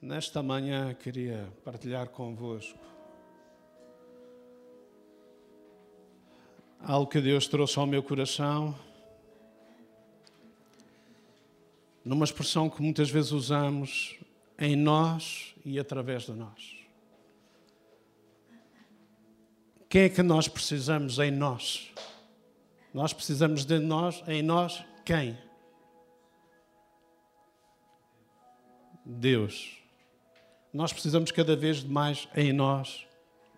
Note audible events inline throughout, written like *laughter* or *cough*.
Nesta manhã queria partilhar convosco algo que Deus trouxe ao meu coração, numa expressão que muitas vezes usamos em nós e através de nós. Quem é que nós precisamos em nós? Nós precisamos de nós, em nós, quem? Deus. Nós precisamos cada vez mais em nós,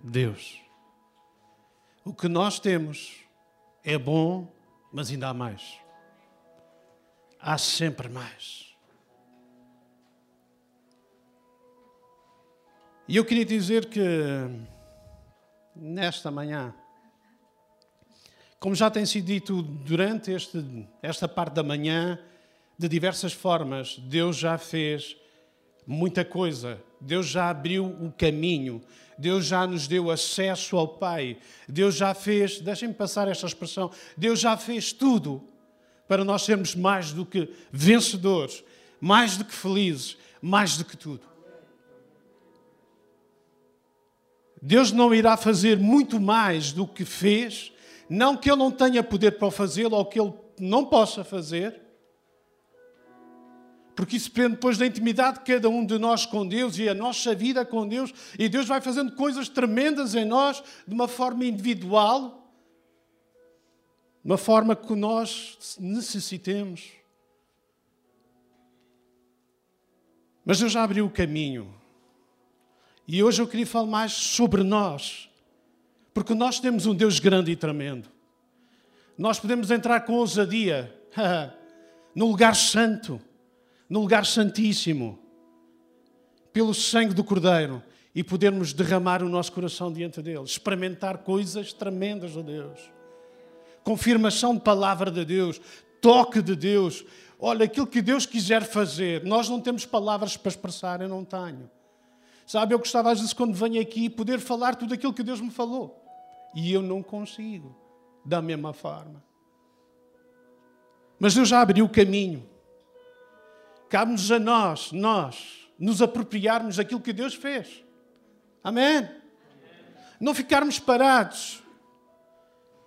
Deus. O que nós temos é bom, mas ainda há mais. Há sempre mais. E eu queria dizer que nesta manhã, como já tem sido dito durante este, esta parte da manhã, de diversas formas, Deus já fez muita coisa. Deus já abriu o caminho. Deus já nos deu acesso ao Pai. Deus já fez, deixem-me passar esta expressão, Deus já fez tudo para nós sermos mais do que vencedores, mais do que felizes, mais do que tudo. Deus não irá fazer muito mais do que fez, não que Ele não tenha poder para o fazê-lo ou que Ele não possa fazer, porque isso depende depois da intimidade de cada um de nós com Deus e a nossa vida com Deus. E Deus vai fazendo coisas tremendas em nós de uma forma individual, uma forma que nós necessitemos. Mas Deus já abriu o caminho. E hoje eu queria falar mais sobre nós, porque nós temos um Deus grande e tremendo. Nós podemos entrar com ousadia *laughs* no lugar santo no lugar santíssimo, pelo sangue do Cordeiro, e podermos derramar o nosso coração diante dele, experimentar coisas tremendas de Deus. Confirmação de palavra de Deus, toque de Deus. Olha, aquilo que Deus quiser fazer, nós não temos palavras para expressar, eu não tenho. Sabe, eu gostava às vezes quando venho aqui poder falar tudo aquilo que Deus me falou. E eu não consigo, da mesma forma. Mas Deus já abriu o caminho. Cabe-nos a nós, nós, nos apropriarmos daquilo que Deus fez. Amém? Não ficarmos parados,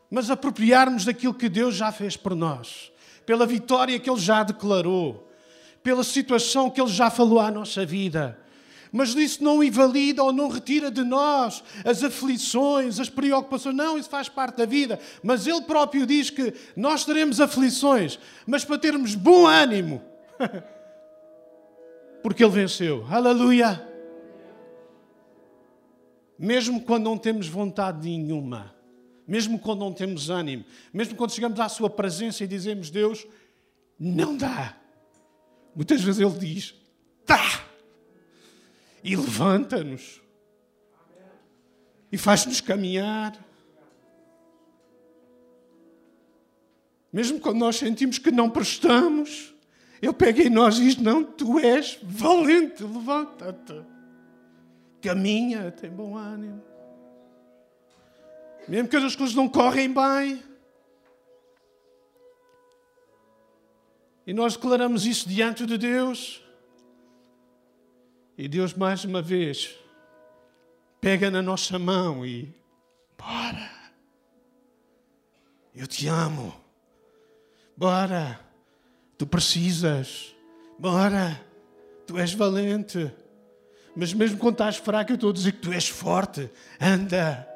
mas apropriarmos daquilo que Deus já fez por nós, pela vitória que Ele já declarou, pela situação que Ele já falou à nossa vida. Mas isso não invalida ou não retira de nós as aflições, as preocupações. Não, isso faz parte da vida. Mas Ele próprio diz que nós teremos aflições, mas para termos bom ânimo. *laughs* porque Ele venceu. Aleluia! Mesmo quando não temos vontade nenhuma, mesmo quando não temos ânimo, mesmo quando chegamos à Sua presença e dizemos, Deus, não dá. Muitas vezes Ele diz, dá! E levanta-nos. E faz-nos caminhar. Mesmo quando nós sentimos que não prestamos, eu peguei nós e disse: Não, tu és valente, levanta-te. Caminha, tem bom ânimo. Mesmo que as coisas não correm bem. E nós declaramos isso diante de Deus. E Deus, mais uma vez, pega na nossa mão e. Bora! Eu te amo. Bora! Tu precisas. Bora. Tu és valente. Mas mesmo quando estás fraco, eu estou a dizer que tu és forte. Anda.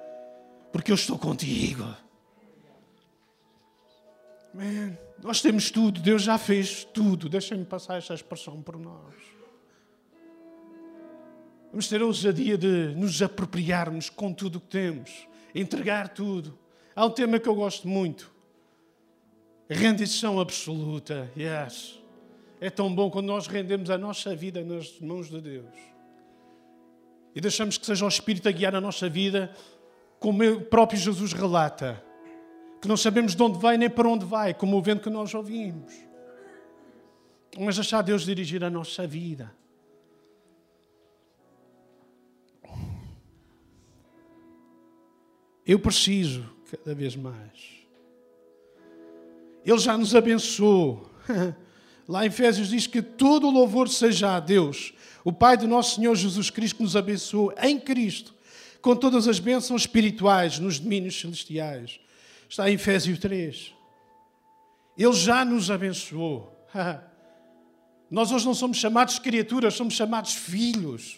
Porque eu estou contigo. Man, nós temos tudo. Deus já fez tudo. Deixa-me passar esta expressão por nós. Vamos ter a ousadia de nos apropriarmos com tudo o que temos. Entregar tudo. Há um tema que eu gosto muito. Rendição absoluta, yes. É tão bom quando nós rendemos a nossa vida nas mãos de Deus. E deixamos que seja o Espírito a guiar a nossa vida, como o próprio Jesus relata. Que não sabemos de onde vai nem para onde vai, como o vento que nós ouvimos. Mas deixar Deus dirigir a nossa vida. Eu preciso, cada vez mais, ele já nos abençoou. *laughs* Lá em Efésios diz que todo o louvor seja a Deus, O Pai do nosso Senhor Jesus Cristo que nos abençoou em Cristo com todas as bênçãos espirituais nos domínios celestiais. Está em Efésios 3. Ele já nos abençoou. *laughs* Nós hoje não somos chamados criaturas, somos chamados filhos.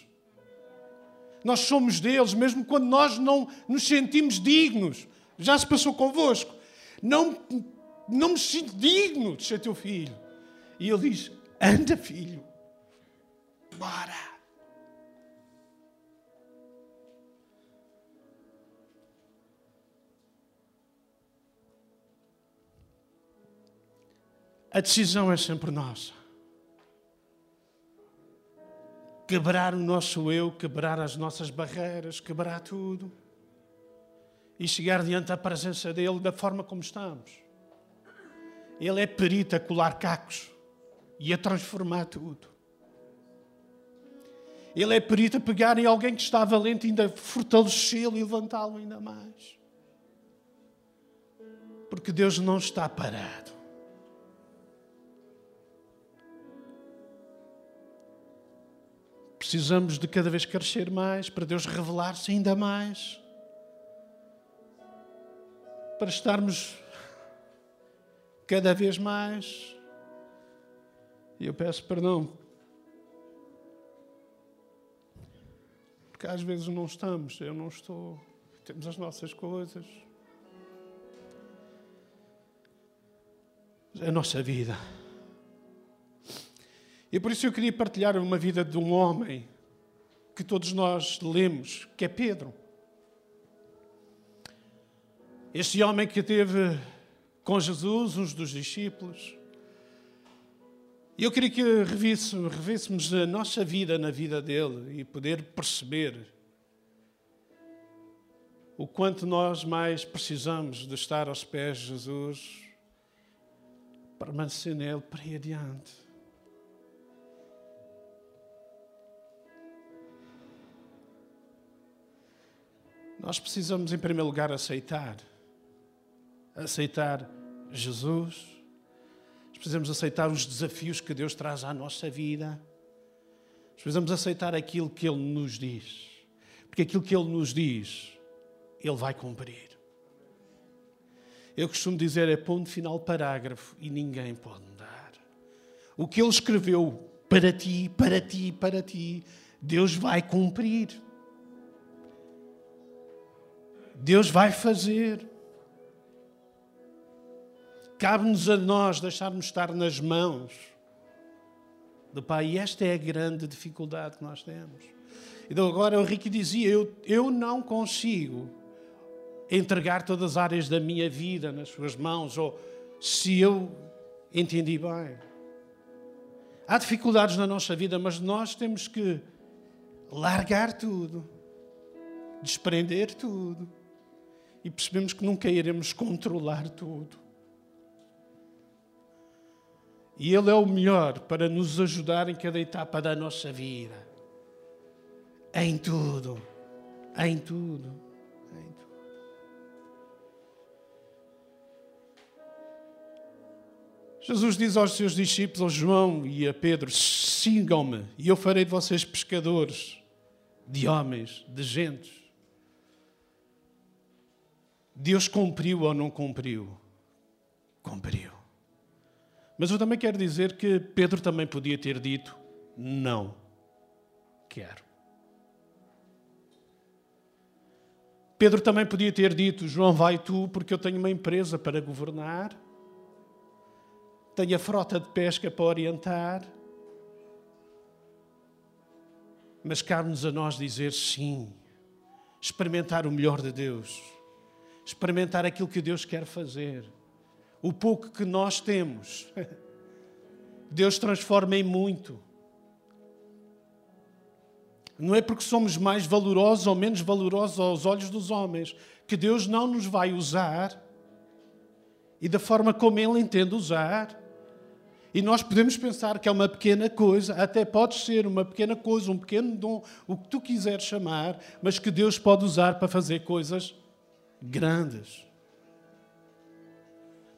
Nós somos deles, mesmo quando nós não nos sentimos dignos. Já se passou convosco. Não, não me sinto digno de ser teu filho. E ele diz: anda, filho. Bora. A decisão é sempre nossa. Quebrar o nosso eu, quebrar as nossas barreiras, quebrar tudo. E chegar diante da presença dele da forma como estamos. Ele é perito a colar cacos e a transformar tudo. Ele é perito a pegar em alguém que está valente e ainda fortalecê-lo e levantá-lo ainda mais. Porque Deus não está parado. Precisamos de cada vez crescer mais, para Deus revelar-se ainda mais, para estarmos cada vez mais. E eu peço perdão, porque às vezes não estamos, eu não estou, temos as nossas coisas. A nossa vida. E por isso eu queria partilhar uma vida de um homem que todos nós lemos, que é Pedro. Este homem que teve com Jesus, uns dos discípulos. E eu queria que revíssemos a nossa vida na vida dele e poder perceber o quanto nós mais precisamos de estar aos pés de Jesus, permanecer nele para ir adiante. Nós precisamos, em primeiro lugar, aceitar. Aceitar Jesus. Nós precisamos aceitar os desafios que Deus traz à nossa vida. Nós precisamos aceitar aquilo que Ele nos diz. Porque aquilo que Ele nos diz, Ele vai cumprir. Eu costumo dizer é ponto final parágrafo e ninguém pode mudar. O que Ele escreveu para ti, para ti, para ti, Deus vai cumprir. Deus vai fazer. Cabe-nos a nós deixarmos estar nas mãos do Pai. E esta é a grande dificuldade que nós temos. Então agora o Ricky dizia, eu, eu não consigo entregar todas as áreas da minha vida nas suas mãos, ou se eu entendi bem. Há dificuldades na nossa vida, mas nós temos que largar tudo, desprender tudo e percebemos que nunca iremos controlar tudo. E Ele é o melhor para nos ajudar em cada etapa da nossa vida. Em tudo. Em tudo. Em tudo. Jesus diz aos seus discípulos, ao João e a Pedro: sigam-me e eu farei de vocês pescadores de homens, de gentes. Deus cumpriu ou não cumpriu? Cumpriu. Mas eu também quero dizer que Pedro também podia ter dito: não quero. Pedro também podia ter dito: João, vai tu, porque eu tenho uma empresa para governar, tenho a frota de pesca para orientar. Mas cabe-nos a nós dizer sim, experimentar o melhor de Deus experimentar aquilo que Deus quer fazer. O pouco que nós temos, Deus transforma em muito. Não é porque somos mais valorosos ou menos valorosos aos olhos dos homens que Deus não nos vai usar e da forma como Ele entende usar. E nós podemos pensar que é uma pequena coisa, até pode ser uma pequena coisa, um pequeno dom, o que tu quiseres chamar, mas que Deus pode usar para fazer coisas grandes.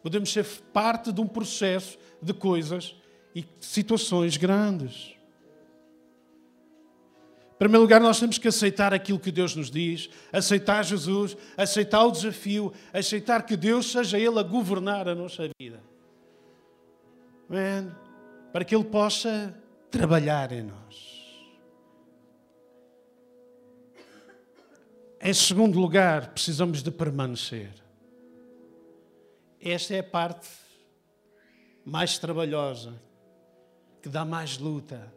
Podemos ser parte de um processo de coisas e situações grandes. primeiro lugar, nós temos que aceitar aquilo que Deus nos diz, aceitar Jesus, aceitar o desafio, aceitar que Deus seja Ele a governar a nossa vida. Man, para que Ele possa trabalhar em nós. Em segundo lugar, precisamos de permanecer. Esta é a parte mais trabalhosa, que dá mais luta,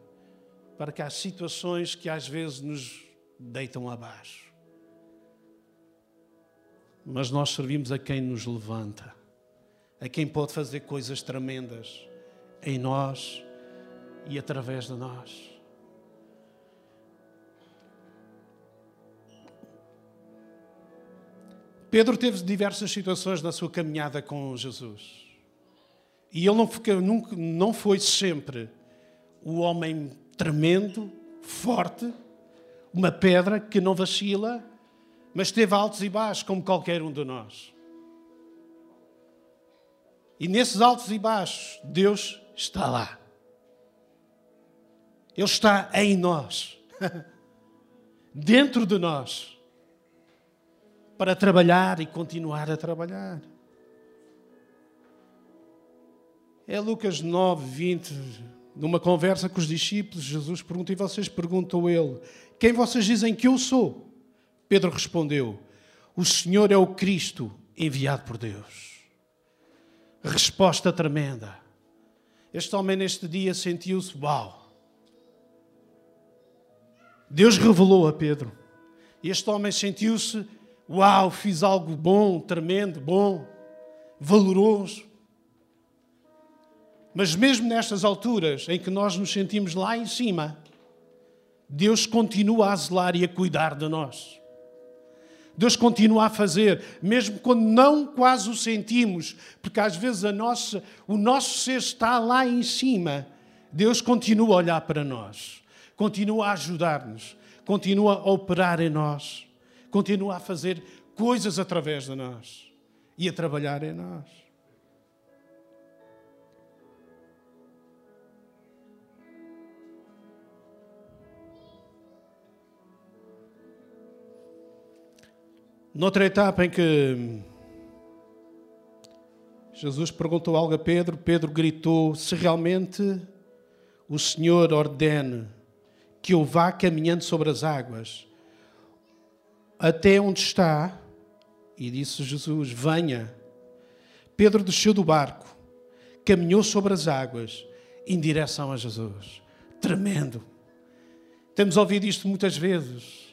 para que há situações que às vezes nos deitam abaixo. Mas nós servimos a quem nos levanta, a quem pode fazer coisas tremendas em nós e através de nós. Pedro teve diversas situações na sua caminhada com Jesus. E ele não foi, nunca, não foi sempre o homem tremendo, forte, uma pedra que não vacila, mas teve altos e baixos, como qualquer um de nós. E nesses altos e baixos, Deus está lá. Ele está em nós, *laughs* dentro de nós, para trabalhar e continuar a trabalhar. É Lucas 9, 20. Numa conversa com os discípulos, Jesus pergunta, e vocês perguntam a ele: Quem vocês dizem que eu sou? Pedro respondeu: O Senhor é o Cristo enviado por Deus. Resposta tremenda. Este homem, neste dia, sentiu-se: Uau! Deus revelou a Pedro. Este homem sentiu-se: Uau, fiz algo bom, tremendo, bom, valoroso. Mas mesmo nestas alturas em que nós nos sentimos lá em cima, Deus continua a zelar e a cuidar de nós. Deus continua a fazer, mesmo quando não quase o sentimos, porque às vezes a nossa, o nosso ser está lá em cima. Deus continua a olhar para nós, continua a ajudar-nos, continua a operar em nós, continua a fazer coisas através de nós e a trabalhar em nós. Noutra etapa em que Jesus perguntou algo a Pedro, Pedro gritou: Se realmente o Senhor ordene que eu vá caminhando sobre as águas até onde está, e disse Jesus: Venha. Pedro desceu do barco, caminhou sobre as águas em direção a Jesus. Tremendo. Temos ouvido isto muitas vezes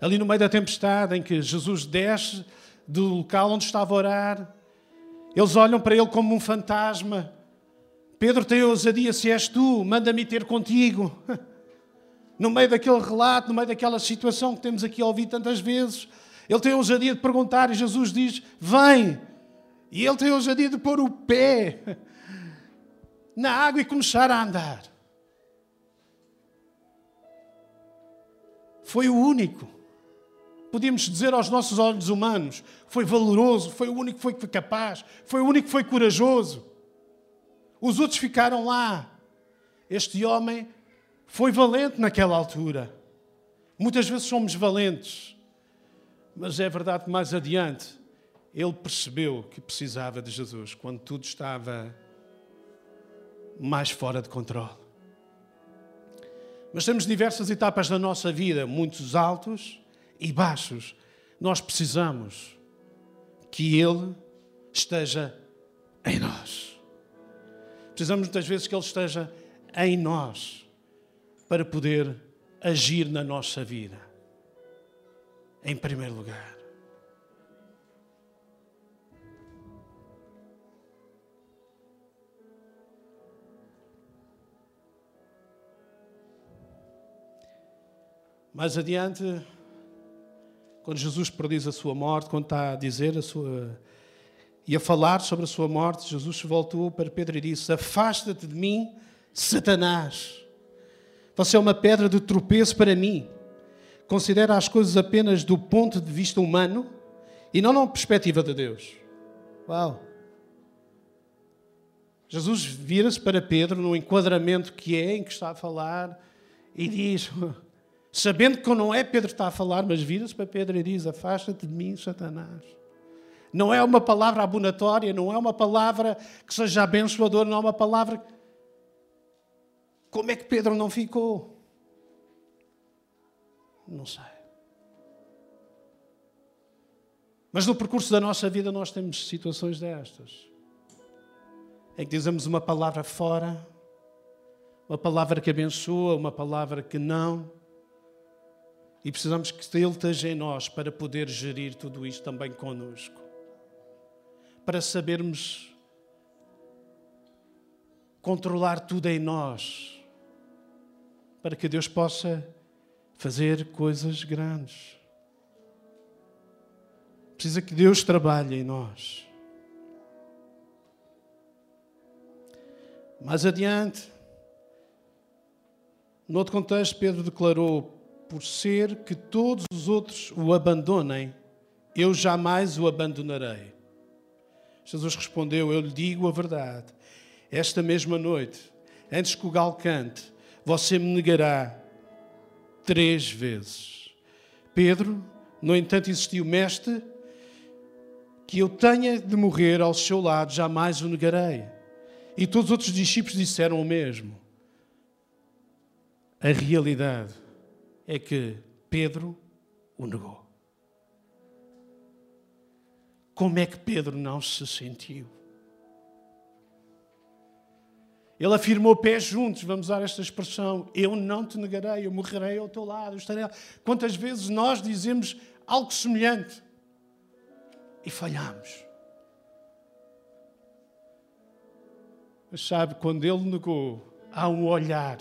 ali no meio da tempestade, em que Jesus desce do local onde estava a orar, eles olham para ele como um fantasma. Pedro tem ousadia: se és tu, manda-me ter contigo. *laughs* No meio daquele relato, no meio daquela situação que temos aqui a ouvir tantas vezes, ele tem ousadia de perguntar e Jesus diz: Vem. E ele tem ousadia de pôr o pé na água e começar a andar. Foi o único podíamos dizer aos nossos olhos humanos, foi valoroso, foi o único que foi capaz, foi o único que foi corajoso. Os outros ficaram lá. Este homem foi valente naquela altura. Muitas vezes somos valentes, mas é verdade que mais adiante ele percebeu que precisava de Jesus quando tudo estava mais fora de controle. Mas temos diversas etapas da nossa vida, muitos altos e baixos, nós precisamos que Ele esteja em nós. Precisamos muitas vezes que Ele esteja em nós para poder agir na nossa vida. Em primeiro lugar. Mais adiante, quando Jesus prediz a sua morte, quando está a dizer a sua. e a falar sobre a sua morte, Jesus voltou para Pedro e disse: Afasta-te de mim, Satanás. Você é uma pedra de tropeço para mim. Considera as coisas apenas do ponto de vista humano e não na perspectiva de Deus. Uau! Jesus vira-se para Pedro no enquadramento que é, em que está a falar, e diz: *laughs* sabendo que não é Pedro que está a falar, mas vira-se para Pedro e diz: Afasta-te de mim, Satanás. Não é uma palavra abonatória, não é uma palavra que seja abençoadora, não é uma palavra. Como é que Pedro não ficou? Não sei. Mas no percurso da nossa vida nós temos situações destas. Em que dizemos uma palavra fora, uma palavra que abençoa, uma palavra que não. E precisamos que Ele esteja em nós para poder gerir tudo isto também conosco. Para sabermos controlar tudo em nós. Para que Deus possa fazer coisas grandes. Precisa que Deus trabalhe em nós. Mais adiante, no outro contexto, Pedro declarou: Por ser que todos os outros o abandonem, eu jamais o abandonarei. Jesus respondeu: Eu lhe digo a verdade. Esta mesma noite, antes que o galo cante, você me negará três vezes. Pedro, no entanto, insistiu: Mestre, que eu tenha de morrer ao seu lado, jamais o negarei. E todos os outros discípulos disseram o mesmo. A realidade é que Pedro o negou. Como é que Pedro não se sentiu? Ele afirmou pés juntos, vamos usar esta expressão: Eu não te negarei, eu morrerei ao teu lado. Eu estarei... Quantas vezes nós dizemos algo semelhante? e falhamos. Mas sabe, quando ele negou, há um olhar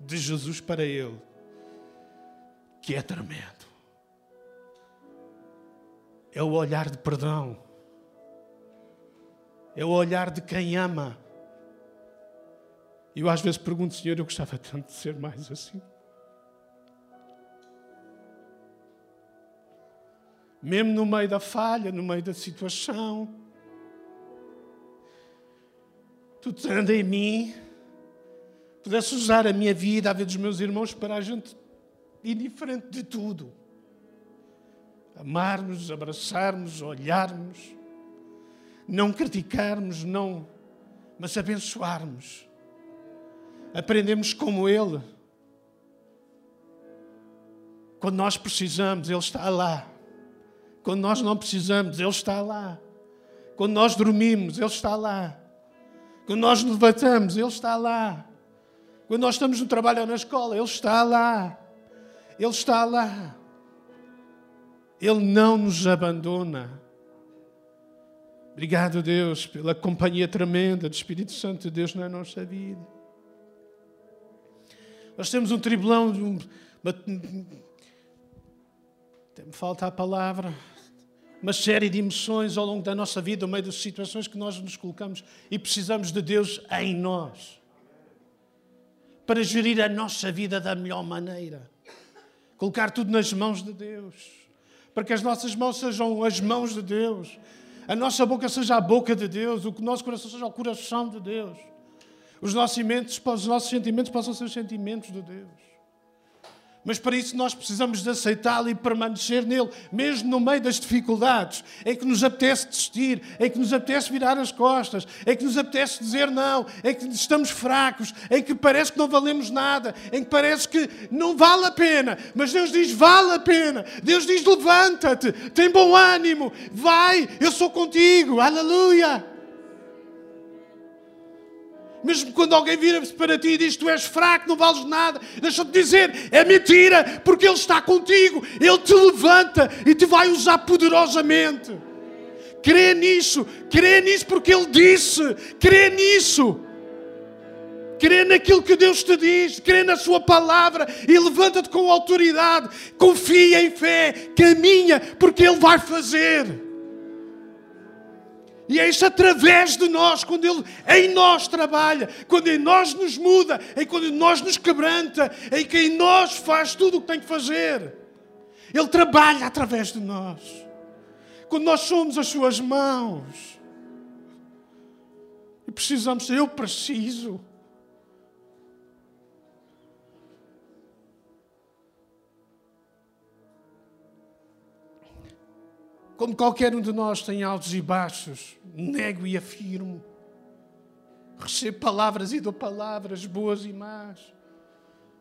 de Jesus para ele que é tremendo. É o olhar de perdão. É o olhar de quem ama. E eu às vezes pergunto, Senhor, eu gostava tanto de ser mais assim. mesmo no meio da falha, no meio da situação. Tu anda em mim, pudesse usar a minha vida, a vida dos meus irmãos, para a gente indiferente de tudo. Amarmos, abraçarmos, olharmos, não criticarmos, não, mas abençoarmos. Aprendemos como Ele. Quando nós precisamos, Ele está lá. Quando nós não precisamos, Ele está lá. Quando nós dormimos, Ele está lá. Quando nós levantamos, Ele está lá. Quando nós estamos no trabalho ou na escola, Ele está lá. Ele está lá. Ele não nos abandona. Obrigado, Deus, pela companhia tremenda do Espírito Santo de Deus na nossa vida. Nós temos um tribulão, uma... me falta a palavra. Uma série de emoções ao longo da nossa vida, no meio das situações que nós nos colocamos e precisamos de Deus em nós para gerir a nossa vida da melhor maneira. Colocar tudo nas mãos de Deus, para que as nossas mãos sejam as mãos de Deus, a nossa boca seja a boca de Deus, o nosso coração seja o coração de Deus, os nossos sentimentos, os nossos sentimentos possam ser os sentimentos de Deus. Mas para isso nós precisamos de aceitá-lo e permanecer nele, mesmo no meio das dificuldades, em que nos apetece desistir, em que nos apetece virar as costas, em que nos apetece dizer não, em que estamos fracos, em que parece que não valemos nada, em que parece que não vale a pena. Mas Deus diz: vale a pena. Deus diz: levanta-te, tem bom ânimo, vai, eu sou contigo. Aleluia. Mesmo quando alguém vira-se para ti e diz tu és fraco, não vales nada, deixa-te dizer, é mentira, porque Ele está contigo, Ele te levanta e te vai usar poderosamente. Crê nisso, crê nisso porque Ele disse, crê nisso. Crê naquilo que Deus te diz, crê na Sua palavra e levanta-te com autoridade, confia em fé, caminha, porque Ele vai fazer. E é isso através de nós, quando Ele em nós trabalha, quando em nós nos muda, em quando em nós nos quebranta, em que em nós faz tudo o que tem que fazer. Ele trabalha através de nós. Quando nós somos as Suas mãos. E precisamos, eu preciso. Como qualquer um de nós tem altos e baixos, nego e afirmo. Recebo palavras e dou palavras, boas e más.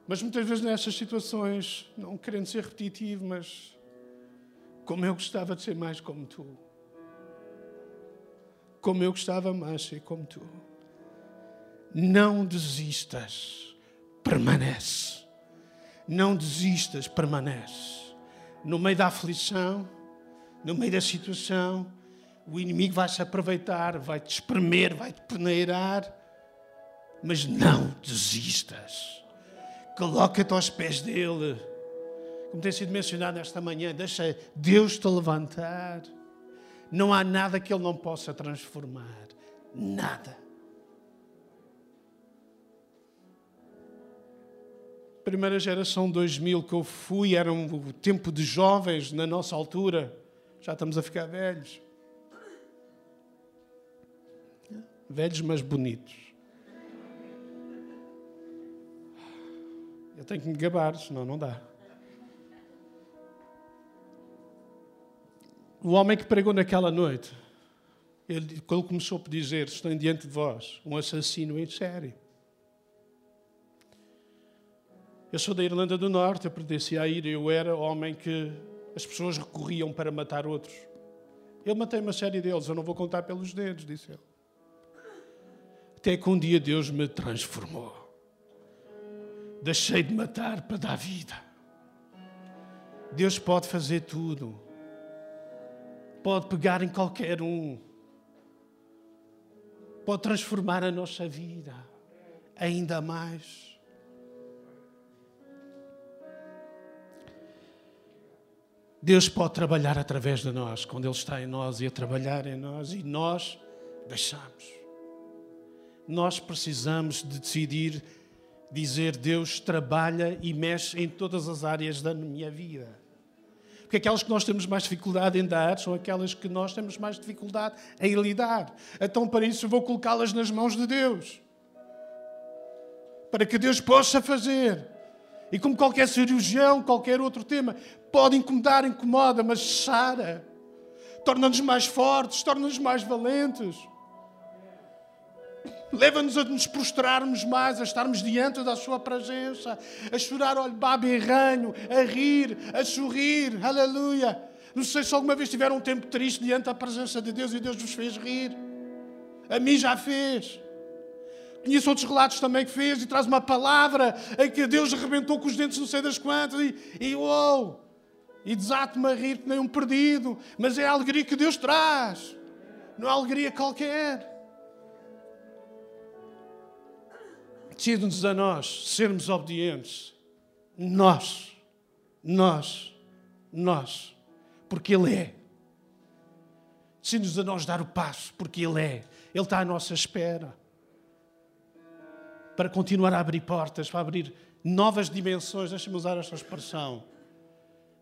Mas muitas vezes nestas situações, não querendo ser repetitivo, mas como eu gostava de ser mais como tu. Como eu gostava mais de ser como tu. Não desistas, permanece. Não desistas, permanece. No meio da aflição, no meio da situação, o inimigo vai se aproveitar, vai te espremer, vai te peneirar, mas não desistas. Coloca-te aos pés dele. Como tem sido mencionado esta manhã, deixa Deus te levantar. Não há nada que ele não possa transformar. Nada. Primeira geração 2000 que eu fui, era um tempo de jovens na nossa altura. Já estamos a ficar velhos. Velhos, mas bonitos. Eu tenho que me gabar, senão não dá. O homem que pregou naquela noite, ele, quando começou a dizer: Estou diante de vós, um assassino em série. Eu sou da Irlanda do Norte, eu pertencia à ilha, eu era homem que as pessoas recorriam para matar outros. Eu matei uma série deles, eu não vou contar pelos dedos, disse ele. Até que um dia Deus me transformou. Deixei de matar para dar vida. Deus pode fazer tudo. Pode pegar em qualquer um. Pode transformar a nossa vida ainda mais. Deus pode trabalhar através de nós, quando Ele está em nós e a trabalhar em nós, e nós deixamos nós precisamos de decidir dizer: Deus trabalha e mexe em todas as áreas da minha vida. Porque aquelas que nós temos mais dificuldade em dar são aquelas que nós temos mais dificuldade em lidar. Então, para isso, vou colocá-las nas mãos de Deus. Para que Deus possa fazer. E como qualquer cirurgião, qualquer outro tema, pode incomodar, incomoda, mas sara. Torna-nos mais fortes, torna-nos mais valentes. Leva-nos a nos prostrarmos mais, a estarmos diante da Sua presença, a chorar, olha, baba e ranho, a rir, a sorrir, aleluia. Não sei se alguma vez tiveram um tempo triste diante da presença de Deus e Deus vos fez rir. A mim já fez. Conheço outros relatos também que fez e traz uma palavra em que Deus arrebentou com os dentes não sei das quantas e, e uou, e desato-me a rir que nem um perdido. Mas é a alegria que Deus traz, não é alegria qualquer. Decide-nos a nós sermos obedientes. Nós, nós, nós, porque Ele é. Decide-nos a nós dar o passo, porque Ele é. Ele está à nossa espera. Para continuar a abrir portas, para abrir novas dimensões, deixa-me usar esta expressão,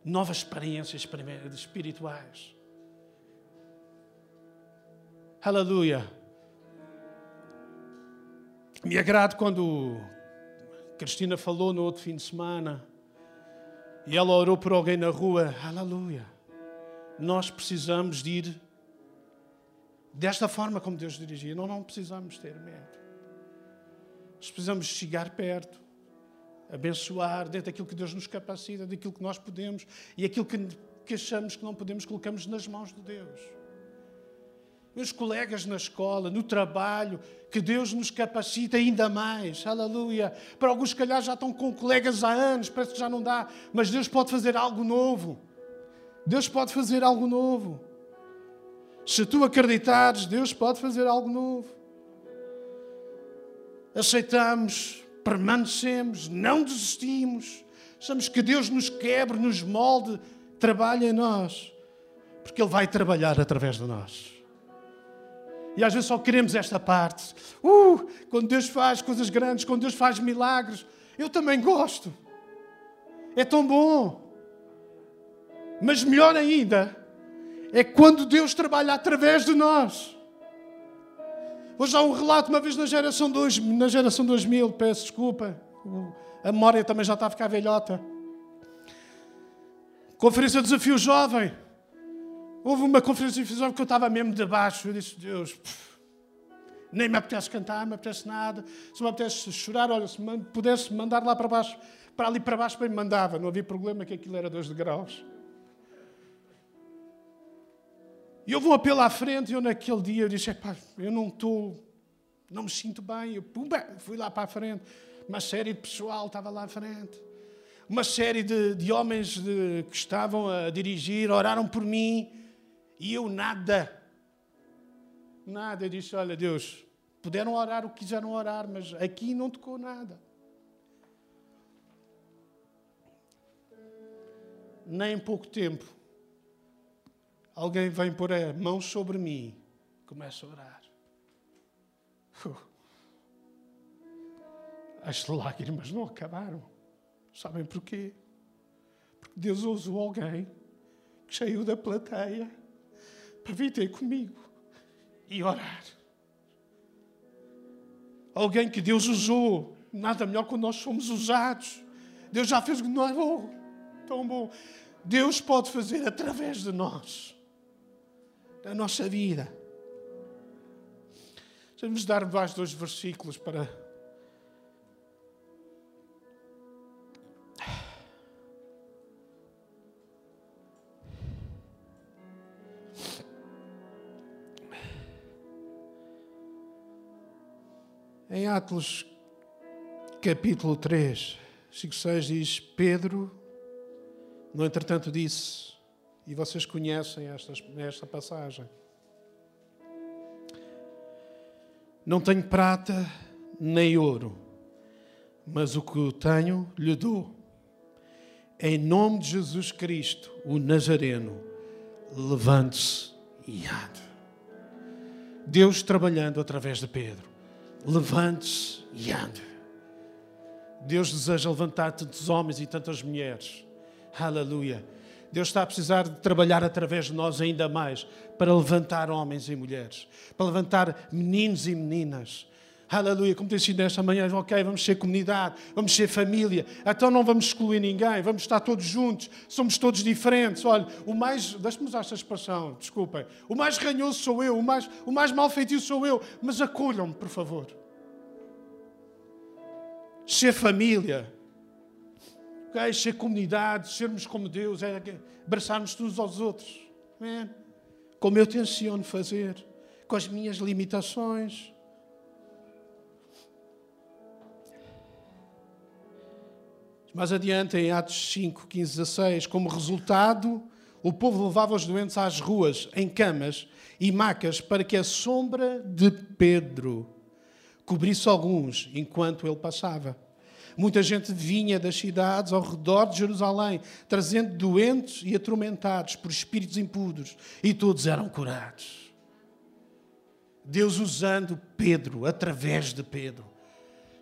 novas experiências espirituais. Aleluia. Me agrado quando Cristina falou no outro fim de semana e ela orou por alguém na rua. Aleluia. Nós precisamos de ir desta forma como Deus dirigia. Não, não precisamos ter medo. Nós precisamos chegar perto, abençoar dentro daquilo que Deus nos capacita, daquilo que nós podemos e aquilo que, achamos que não podemos, colocamos nas mãos de Deus meus colegas na escola, no trabalho, que Deus nos capacita ainda mais. Aleluia. Para alguns, se calhar, já estão com colegas há anos, parece que já não dá, mas Deus pode fazer algo novo. Deus pode fazer algo novo. Se tu acreditares, Deus pode fazer algo novo. Aceitamos, permanecemos, não desistimos. Achamos que Deus nos quebre, nos molde, trabalhe em nós, porque Ele vai trabalhar através de nós. E às vezes só queremos esta parte. Uh, quando Deus faz coisas grandes, quando Deus faz milagres, eu também gosto. É tão bom. Mas melhor ainda é quando Deus trabalha através de nós. Hoje há um relato, uma vez na geração, dois, na geração 2000, peço desculpa, a memória também já está a ficar velhota. Conferência Desafio Jovem. Houve uma conferência de visão que eu estava mesmo de baixo. Eu disse, Deus, nem me apetece cantar, me apetece nada. Se me apetece chorar, olha, se me pudesse mandar lá para baixo, para ali para baixo, bem me mandava. Não havia problema que aquilo era dois degraus. E houve um apelo à frente e eu naquele dia eu disse, eu não estou, não me sinto bem. Eu pumba, fui lá para a frente. Uma série de pessoal estava lá à frente. Uma série de, de homens de, que estavam a dirigir, oraram por mim. E eu nada. Nada. Eu disse: Olha, Deus, puderam orar o que quiseram orar, mas aqui não tocou nada. Nem em pouco tempo, alguém vem pôr a mão sobre mim, começa a orar. As lágrimas não acabaram. Sabem porquê? Porque Deus usou alguém que saiu da plateia para vir ter comigo e orar. Alguém que Deus usou, nada melhor quando nós somos usados. Deus já fez o que não é bom, tão bom. Deus pode fazer através de nós, da nossa vida. Vamos dar mais dois versículos para Em Atos capítulo 3, 5, 6 diz: Pedro, no entretanto, disse, e vocês conhecem esta, esta passagem: Não tenho prata nem ouro, mas o que tenho lhe dou. Em nome de Jesus Cristo, o Nazareno, levante-se e ande. Deus trabalhando através de Pedro levante-se e ande. Deus deseja levantar tantos homens e tantas mulheres. Aleluia. Deus está a precisar de trabalhar através de nós ainda mais para levantar homens e mulheres, para levantar meninos e meninas, Aleluia, como tem sido nesta manhã, ok, vamos ser comunidade, vamos ser família, então não vamos excluir ninguém, vamos estar todos juntos, somos todos diferentes. Olha, o mais, deixe-me usar esta expressão, desculpem, o mais ranhoso sou eu, o mais, o mais mal feitio sou eu, mas acolham-me, por favor. Ser família, okay? ser comunidade, sermos como Deus, é abraçarmos uns aos outros, como eu tenciono fazer, com as minhas limitações Mais adiante, em Atos 5, 15, 16, como resultado, o povo levava os doentes às ruas, em camas e macas, para que a sombra de Pedro cobrisse alguns enquanto ele passava. Muita gente vinha das cidades ao redor de Jerusalém, trazendo doentes e atormentados por espíritos impuros, e todos eram curados. Deus usando Pedro, através de Pedro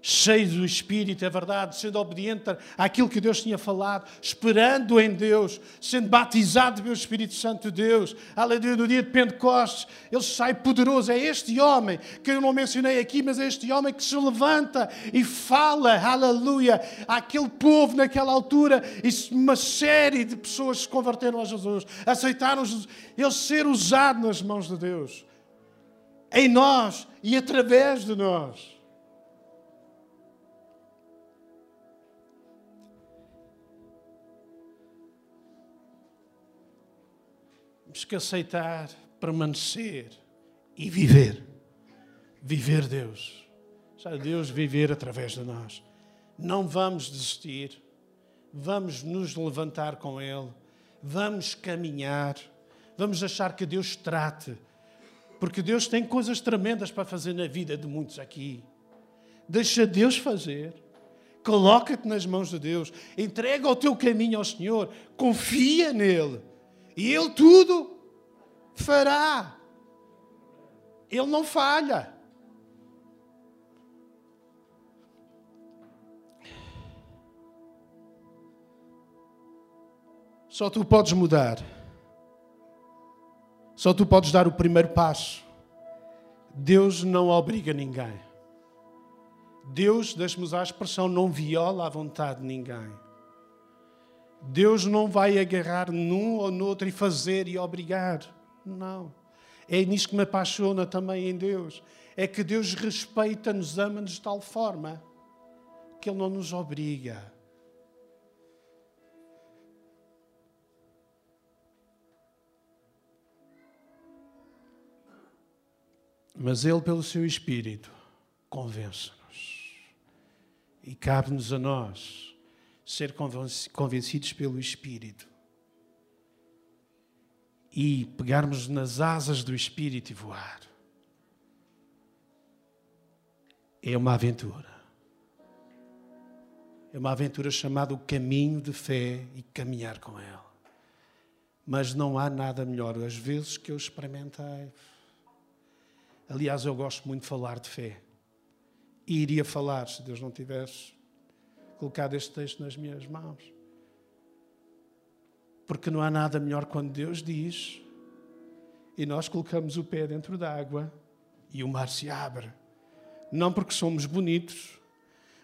cheio do Espírito, é verdade, sendo obediente àquilo que Deus tinha falado, esperando em Deus, sendo batizado pelo Espírito Santo de Deus. Aleluia, no dia de Pentecostes, ele sai poderoso. É este homem que eu não mencionei aqui, mas é este homem que se levanta e fala, aleluia, àquele povo naquela altura. E uma série de pessoas se converteram a Jesus, aceitaram Jesus, ele ser usado nas mãos de Deus, em nós e através de nós. Temos que aceitar, permanecer e viver. Viver Deus. Já Deus viver através de nós. Não vamos desistir. Vamos nos levantar com Ele. Vamos caminhar. Vamos achar que Deus trate. Porque Deus tem coisas tremendas para fazer na vida de muitos aqui. Deixa Deus fazer. Coloca-te nas mãos de Deus. Entrega o teu caminho ao Senhor. Confia nele. E Ele tudo fará. Ele não falha. Só tu podes mudar. Só tu podes dar o primeiro passo. Deus não obriga ninguém. Deus, deixe-me usar a expressão, não viola a vontade de ninguém. Deus não vai agarrar num ou no outro e fazer e obrigar. Não. É nisso que me apaixona também em Deus. É que Deus respeita, nos ama de tal forma que Ele não nos obriga. Mas Ele, pelo seu Espírito, convence-nos. E cabe-nos a nós ser convencidos pelo Espírito e pegarmos nas asas do Espírito e voar. É uma aventura. É uma aventura chamada o caminho de fé e caminhar com Ele. Mas não há nada melhor, às vezes, que eu experimentei Aliás, eu gosto muito de falar de fé. E iria falar se Deus não tivesse colocado este texto nas minhas mãos. Porque não há nada melhor quando Deus diz e nós colocamos o pé dentro da água e o mar se abre. Não porque somos bonitos,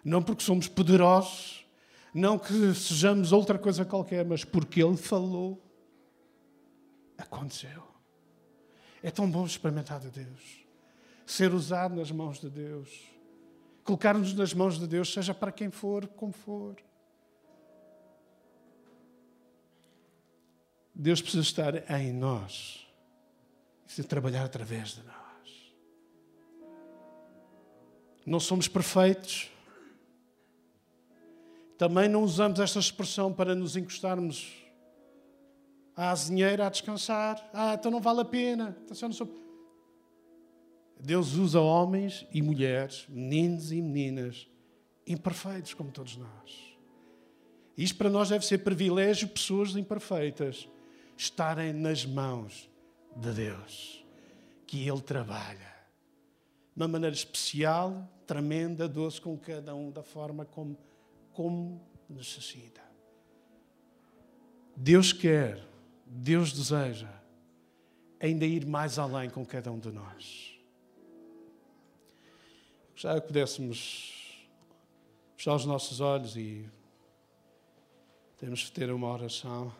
não porque somos poderosos, não que sejamos outra coisa qualquer, mas porque Ele falou, aconteceu. É tão bom experimentar de Deus ser usado nas mãos de Deus. Colocar-nos nas mãos de Deus, seja para quem for, como for. Deus precisa estar em nós e trabalhar através de nós. Não somos perfeitos. Também não usamos esta expressão para nos encostarmos à azinheira a descansar. Ah, então não vale a pena. Então, não sou... Deus usa homens e mulheres, meninos e meninas, imperfeitos como todos nós. Isto para nós deve ser privilégio, pessoas imperfeitas, estarem nas mãos de Deus, que Ele trabalha de uma maneira especial, tremenda, doce com cada um, da forma como, como necessita. Deus quer, Deus deseja ainda ir mais além com cada um de nós. Já que pudéssemos fechar os nossos olhos e temos que ter uma oração.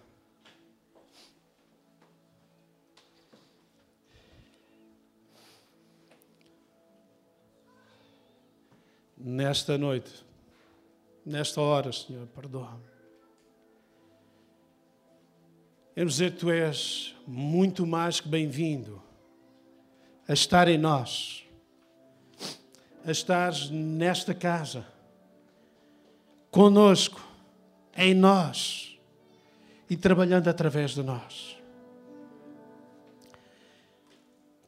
Nesta noite, nesta hora, Senhor, perdoa-me. Queremos dizer que Tu és muito mais que bem-vindo a estar em nós a estar nesta casa, conosco, em nós e trabalhando através de nós.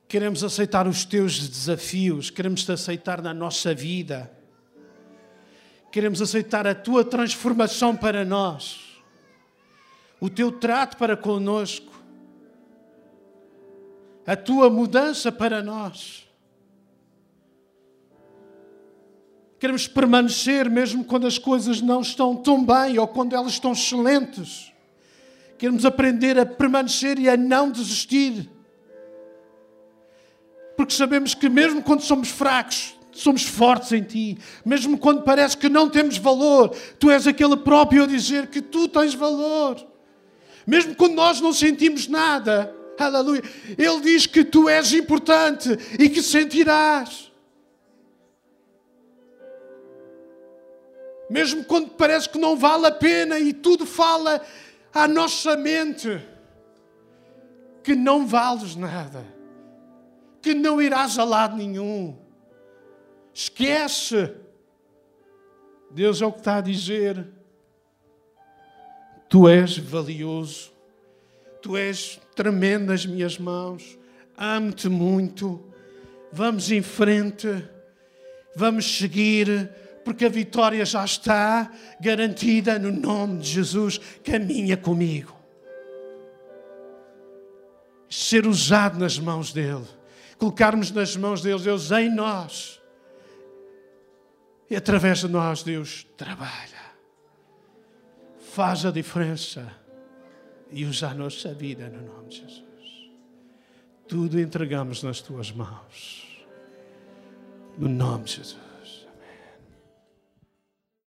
Queremos aceitar os teus desafios, queremos te aceitar na nossa vida, queremos aceitar a tua transformação para nós, o teu trato para conosco, a tua mudança para nós. Queremos permanecer mesmo quando as coisas não estão tão bem ou quando elas estão excelentes. Queremos aprender a permanecer e a não desistir. Porque sabemos que mesmo quando somos fracos, somos fortes em Ti. Mesmo quando parece que não temos valor, Tu és aquele próprio a dizer que Tu tens valor. Mesmo quando nós não sentimos nada, aleluia, Ele diz que Tu és importante e que sentirás. Mesmo quando parece que não vale a pena e tudo fala à nossa mente que não vales nada, que não irás a lado nenhum. Esquece. Deus é o que está a dizer. Tu és valioso, tu és tremendo nas minhas mãos, amo-te muito. Vamos em frente, vamos seguir porque a vitória já está garantida no nome de Jesus. Caminha comigo. Ser usado nas mãos dEle, colocarmos nas mãos dEle, Deus em nós. E através de nós, Deus trabalha, faz a diferença e usa a nossa vida no nome de Jesus. Tudo entregamos nas tuas mãos, no nome de Jesus.